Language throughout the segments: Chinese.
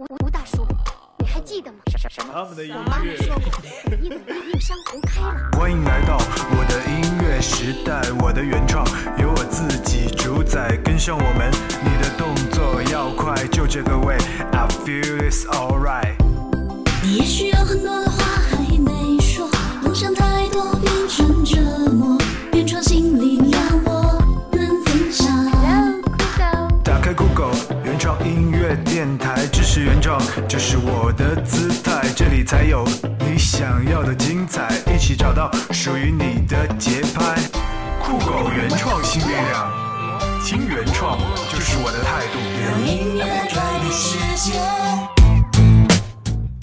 吴吴大叔，你还记得吗？什什什么？他们的音妈妈。说过，你等令令山红开了。欢迎来到我的音乐时代，我的原创由我自己主宰，跟上我们，你的动作要快，就这个位，I feel it's alright。你也许有很多的话还没说，梦想太电台，支持原创就是我的姿态，这里才有你想要的精彩，一起找到属于你的节拍。酷狗原创新力量，听原创就是我的态度。让音乐改变世界。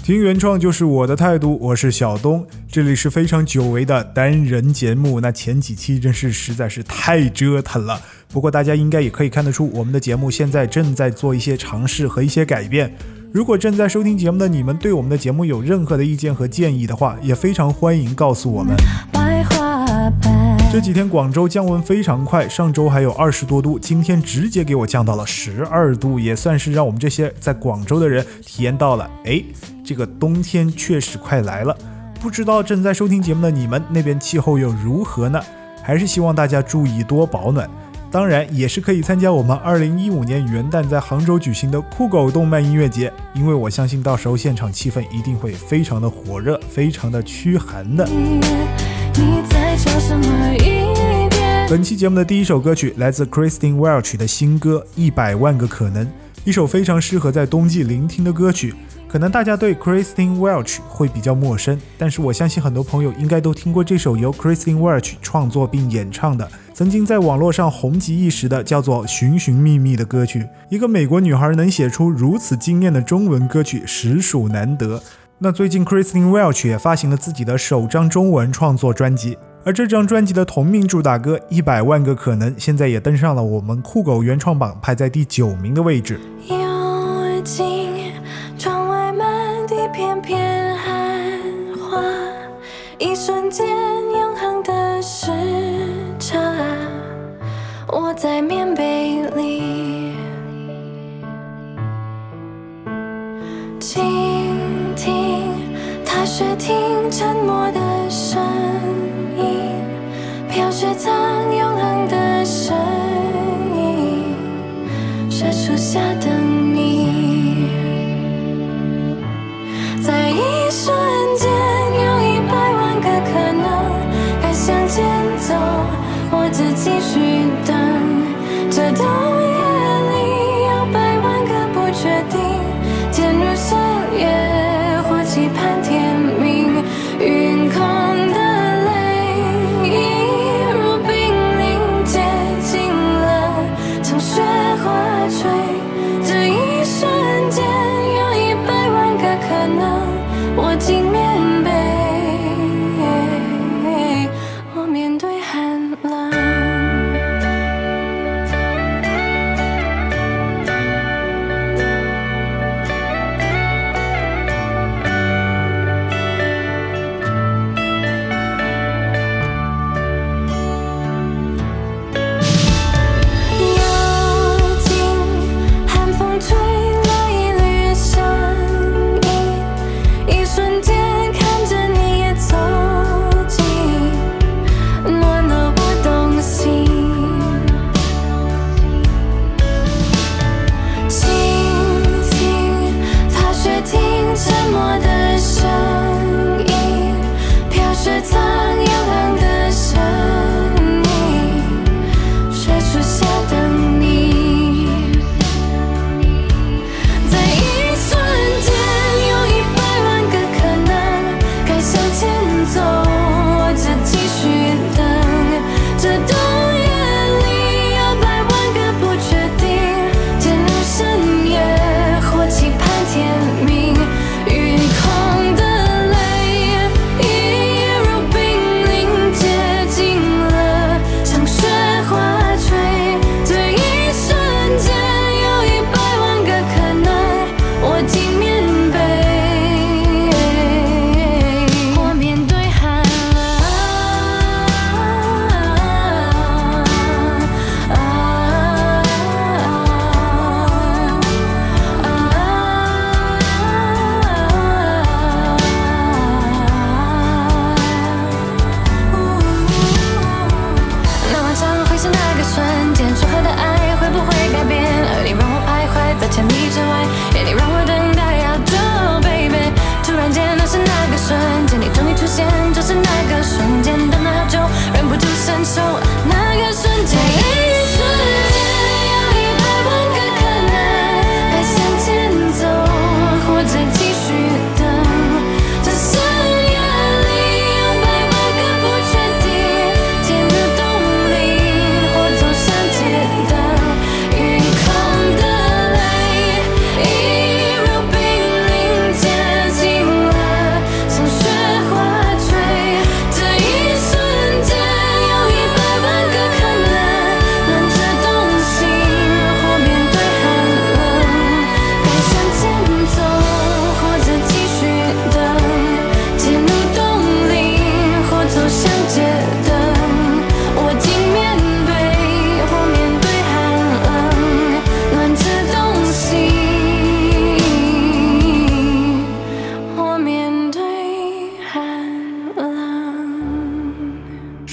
听原创就是我的态度，我是小东，这里是非常久违的单人节目。那前几期真是实在是太折腾了，不过大家应该也可以看得出，我们的节目现在正在做一些尝试和一些改变。如果正在收听节目的你们对我们的节目有任何的意见和建议的话，也非常欢迎告诉我们。这几天广州降温非常快，上周还有二十多度，今天直接给我降到了十二度，也算是让我们这些在广州的人体验到了，哎，这个冬天确实快来了。不知道正在收听节目的你们那边气候又如何呢？还是希望大家注意多保暖。当然，也是可以参加我们二零一五年元旦在杭州举行的酷狗动漫音乐节，因为我相信到时候现场气氛一定会非常的火热，非常的驱寒的。你在叫什么一？本期节目的第一首歌曲来自 Christine Welch 的新歌《一百万个可能》，一首非常适合在冬季聆听的歌曲。可能大家对 Christine Welch 会比较陌生，但是我相信很多朋友应该都听过这首由 Christine Welch 创作并演唱的，曾经在网络上红极一时的叫做《寻寻觅觅》的歌曲。一个美国女孩能写出如此惊艳的中文歌曲，实属难得。那最近 Christine Welch 也发行了自己的首张中文创作专辑，而这张专辑的同名主打歌《一百万个可能》现在也登上了我们酷狗原创榜，排在第九名的位置。片片寒花，一瞬间永恒的时差，我在棉被里倾听，踏雪听沉默的声音，飘雪藏永恒的声音。是树下等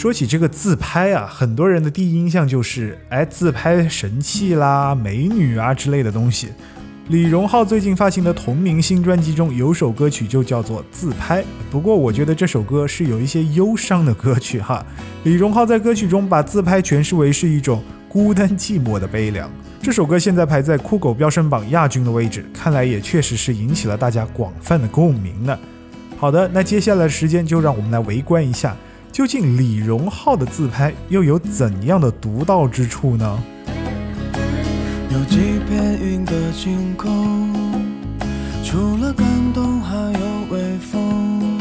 说起这个自拍啊，很多人的第一印象就是，哎，自拍神器啦、美女啊之类的东西。李荣浩最近发行的同名新专辑中有首歌曲就叫做《自拍》，不过我觉得这首歌是有一些忧伤的歌曲哈。李荣浩在歌曲中把自拍诠释为是一种孤单寂寞的悲凉。这首歌现在排在酷狗飙升榜亚军的位置，看来也确实是引起了大家广泛的共鸣呢。好的，那接下来的时间就让我们来围观一下，究竟李荣浩的自拍又有怎样的独到之处呢？有几片云的晴空，除了感动还有微风。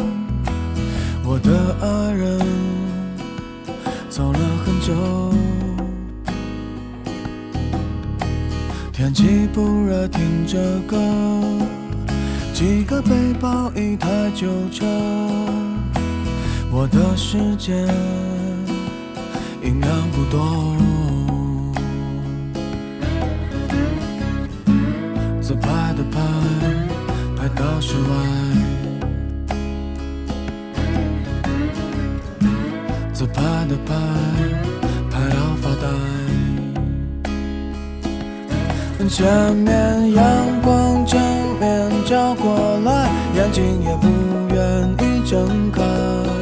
我的爱人走了很久，天气不热，听着歌，几个背包，一台旧车，我的世界音量不多。自拍的拍，拍到室外。自拍的拍，拍到发呆。前面阳光正面照过来，眼睛也不愿意睁开。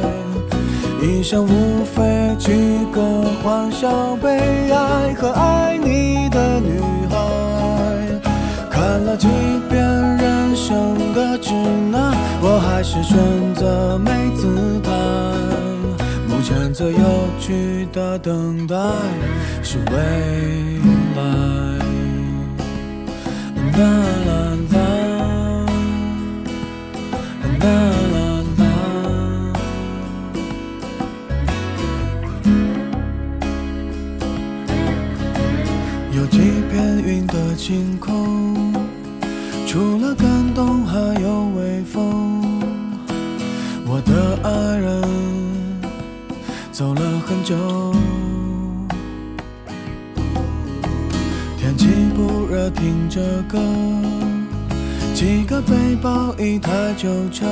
想无非几个欢笑、悲哀和爱你的女孩。看了几遍人生的指南，我还是选择没姿态。目前最有趣的等待是未来。啦，啦晴空，除了感动还有微风。我的爱人走了很久，天气不热，听着歌，几个背包，一台旧车，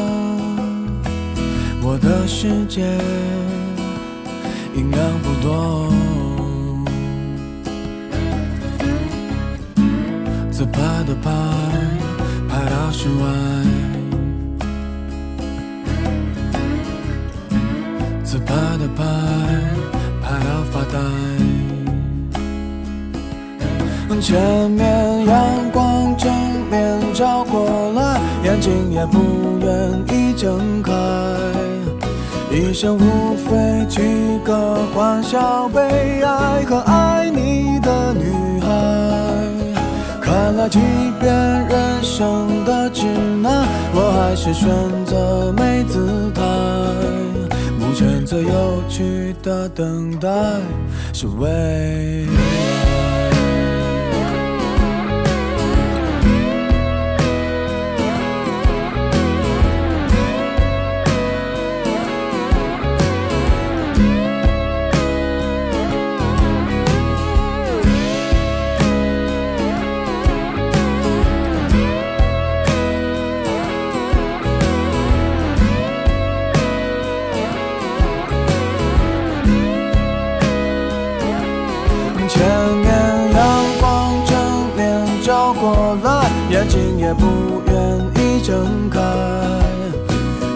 我的世界音量不多。自拍的拍，拍到室外。自拍的拍，拍到发呆。前面阳光正面照过来，眼睛也不愿意睁开。一生无非几个欢笑、悲哀和爱你的女。即便人生的指南，我还是选择没姿态。目前最有趣的等待是为。也不愿意睁开。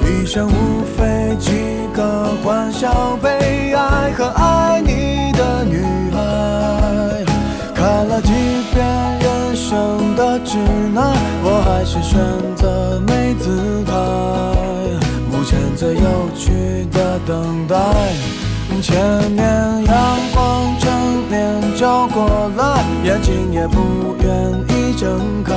一生无非几个欢笑、悲哀和爱你的女孩。看了几遍人生的指南，我还是选择没姿态。目前最有趣的等待。前面阳光正面照过来，眼睛也不愿意睁开。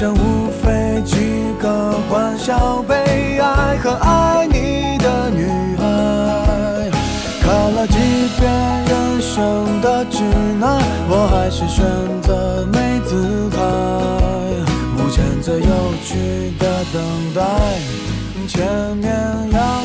生无非几个欢笑、悲哀和爱你的女孩。看了几遍人生的指南，我还是选择没姿态。目前最有趣的等待。前面阳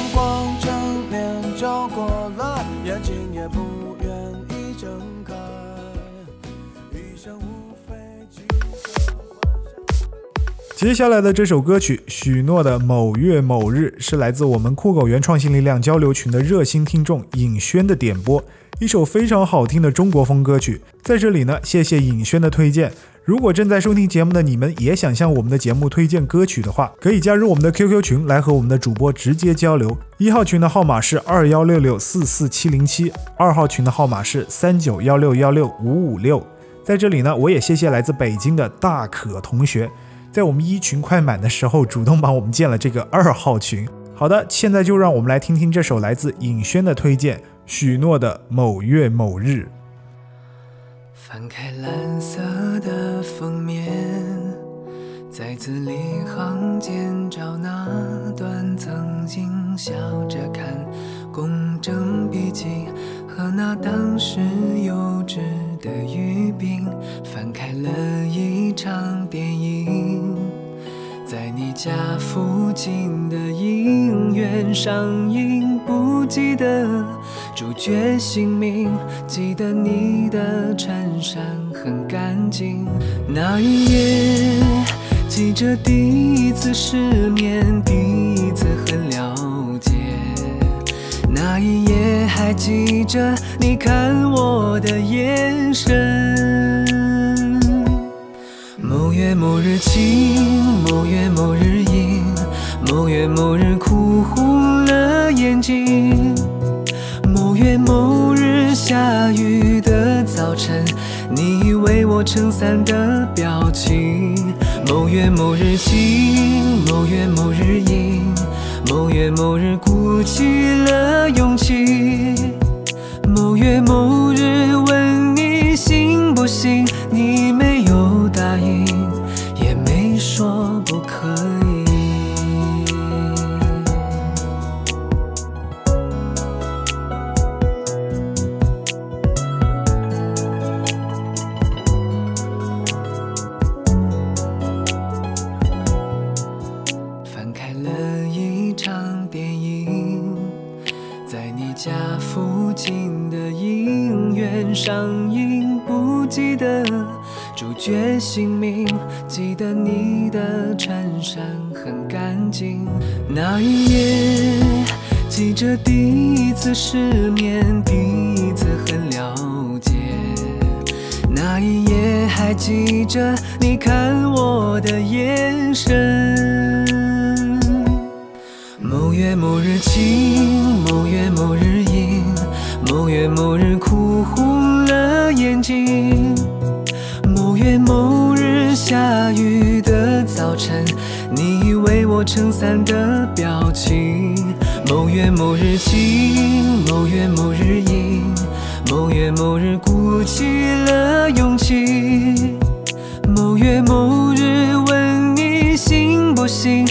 接下来的这首歌曲《许诺的某月某日》是来自我们酷狗原创新力量交流群的热心听众尹轩的点播，一首非常好听的中国风歌曲。在这里呢，谢谢尹轩的推荐。如果正在收听节目的你们也想向我们的节目推荐歌曲的话，可以加入我们的 QQ 群来和我们的主播直接交流。一号群的号码是二幺六六四四七零七，二号群的号码是三九幺六幺六五五六。在这里呢，我也谢谢来自北京的大可同学。在我们一群快满的时候，主动帮我们建了这个二号群。好的，现在就让我们来听听这首来自尹轩的推荐，许诺的某月某日。翻开蓝色的封面，在字里行间找那段曾经笑着看公正笔记和那当时幼稚的语病，翻开了一场电影，在你家附近的影院上映，不记得主角姓名，记得你的衬衫很干净。那一夜，记着第一次失眠，第那一夜还记着你看我的眼神。某月某日晴，某月某日阴，某月某日哭红了眼睛。某月某日下雨的早晨，你为我撑伞的表情。某月某日晴，某月某日阴，某月某日鼓起了勇气。某月某日问你信不信，你没有答应，也没说不可以。翻开了家附近的影院上映，不记得主角姓名，记得你的衬衫很干净。那一夜，记着第一次失眠，第一次很了解。那一夜还记着你看我的眼神。某月某日晴，某月某日，某月某日哭红了眼睛。某月某日下雨的早晨，你为我撑伞的表情。某月某日晴，某月某日阴，某月某日鼓起了勇气。某月某日问你行不行，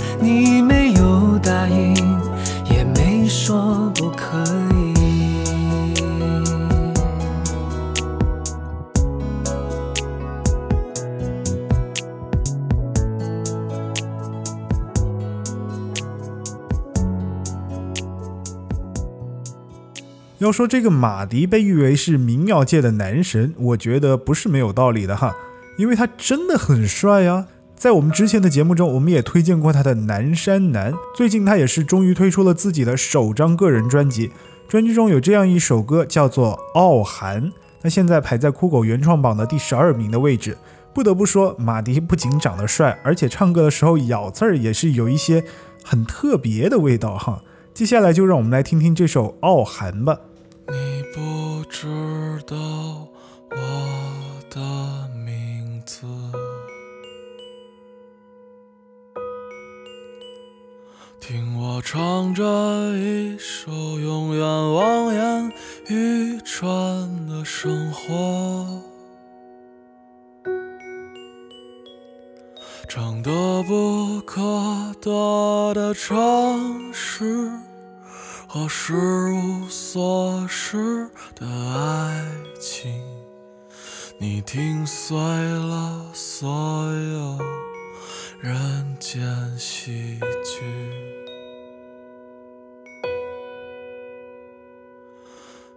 要说这个马迪被誉为是民谣界的男神，我觉得不是没有道理的哈，因为他真的很帅呀。在我们之前的节目中，我们也推荐过他的《南山南》，最近他也是终于推出了自己的首张个人专辑，专辑中有这样一首歌叫做《傲寒》，那现在排在酷狗原创榜的第十二名的位置。不得不说，马迪不仅长得帅，而且唱歌的时候咬字儿也是有一些很特别的味道哈。接下来就让我们来听听这首《傲寒》吧。知道我的名字，听我唱着一首永远望眼欲穿的生活。唱得不可得的城市和失无所失的爱情，你听碎了所有人间喜剧。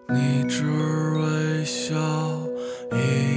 你只微笑，一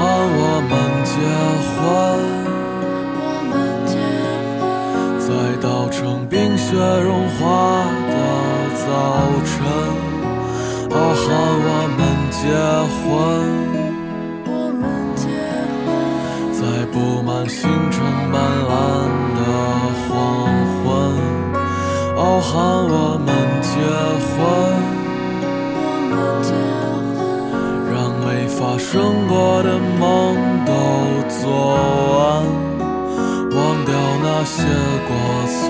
傲寒我们结婚。在稻城冰雪融化的早晨，傲寒我们结婚。在布满星辰斑斓的黄昏，傲寒我们结婚。我们结，生过的梦都做完，忘掉那些过错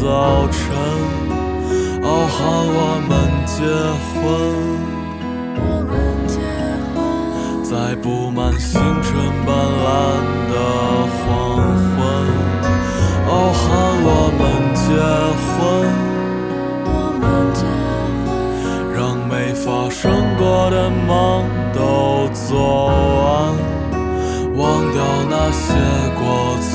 早晨，傲寒我们结婚。我们结婚，在布满星辰斑斓的黄昏，傲寒我们结婚，我们结婚，让没发生过的梦都做完，忘掉那些过错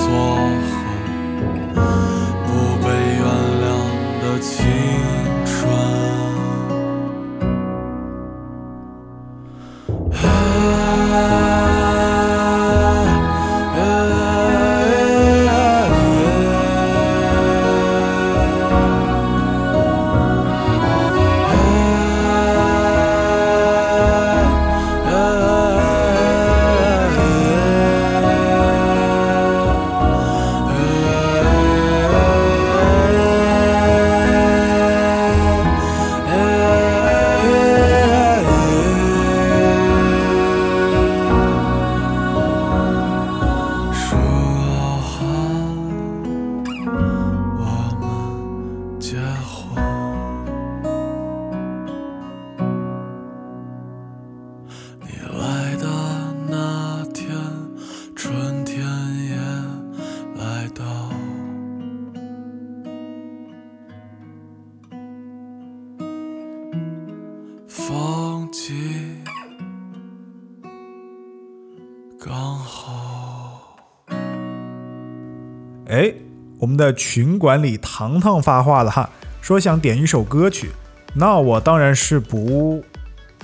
哎，我们的群管理糖糖发话了哈，说想点一首歌曲，那我当然是不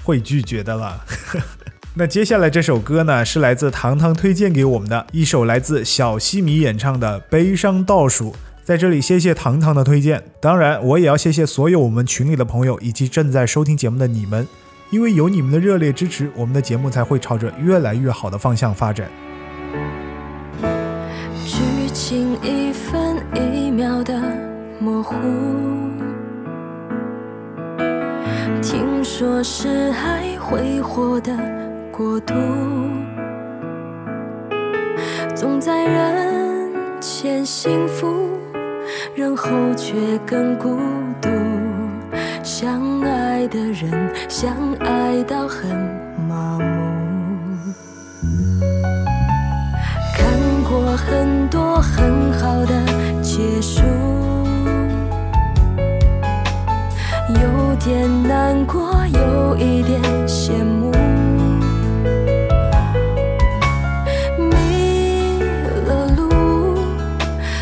会拒绝的了。那接下来这首歌呢，是来自糖糖推荐给我们的一首来自小西米演唱的《悲伤倒数》。在这里，谢谢糖糖的推荐。当然，我也要谢谢所有我们群里的朋友以及正在收听节目的你们，因为有你们的热烈支持，我们的节目才会朝着越来越好的方向发展。心一分一秒的模糊。听说是爱挥霍的国度，总在人前幸福，人后却更孤独。相爱的人，相爱到很麻木。很多很好的结束，有点难过，有一点羡慕。迷了路，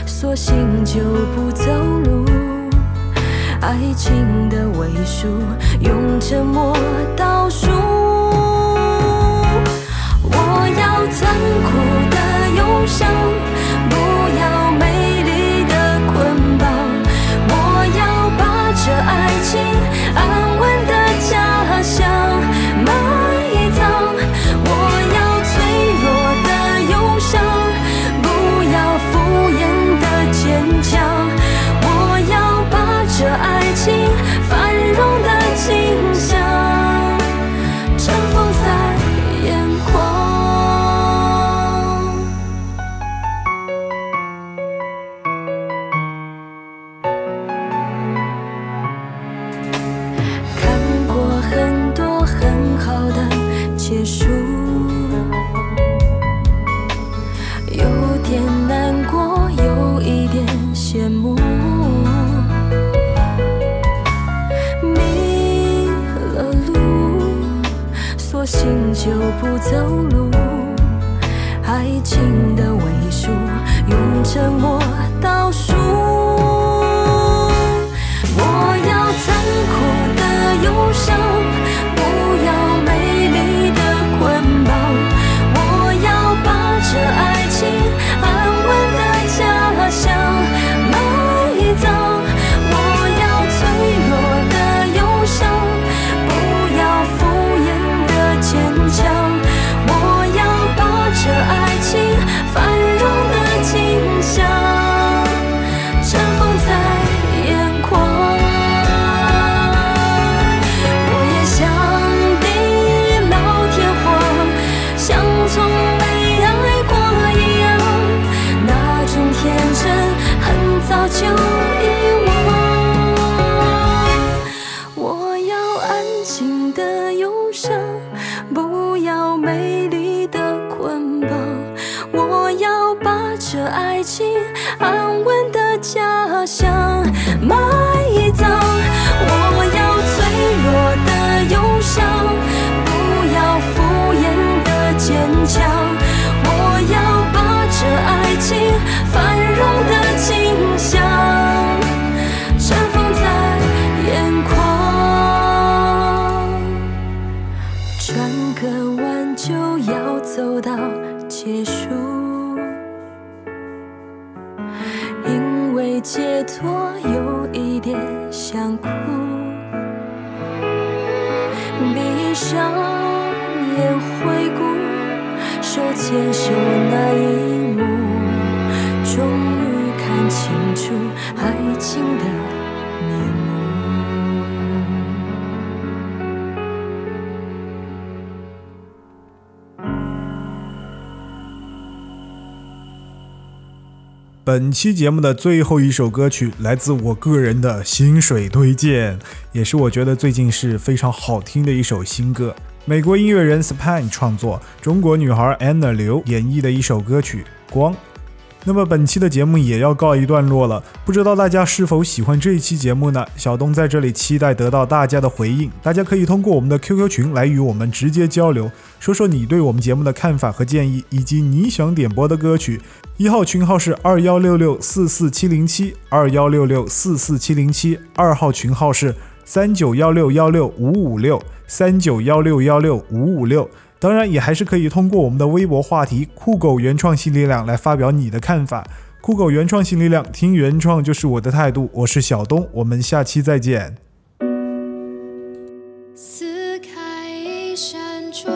索性就不走路。爱情的尾数，用沉默倒数。我要残酷的忧伤，本期节目的最后一首歌曲来自我个人的薪水推荐，也是我觉得最近是非常好听的一首新歌。美国音乐人 Span 创作，中国女孩 Anna 刘演绎的一首歌曲《光》。那么本期的节目也要告一段落了，不知道大家是否喜欢这一期节目呢？小东在这里期待得到大家的回应，大家可以通过我们的 QQ 群来与我们直接交流，说说你对我们节目的看法和建议，以及你想点播的歌曲。一号群号是二幺六六四四七零七，二幺六六四四七零七，二号群号是三九幺六幺六五五六，三九幺六幺六五五六。当然，也还是可以通过我们的微博话题“酷狗原创新力量”来发表你的看法。酷狗原创新力量，听原创就是我的态度。我是小东，我们下期再见。撕开一扇窗，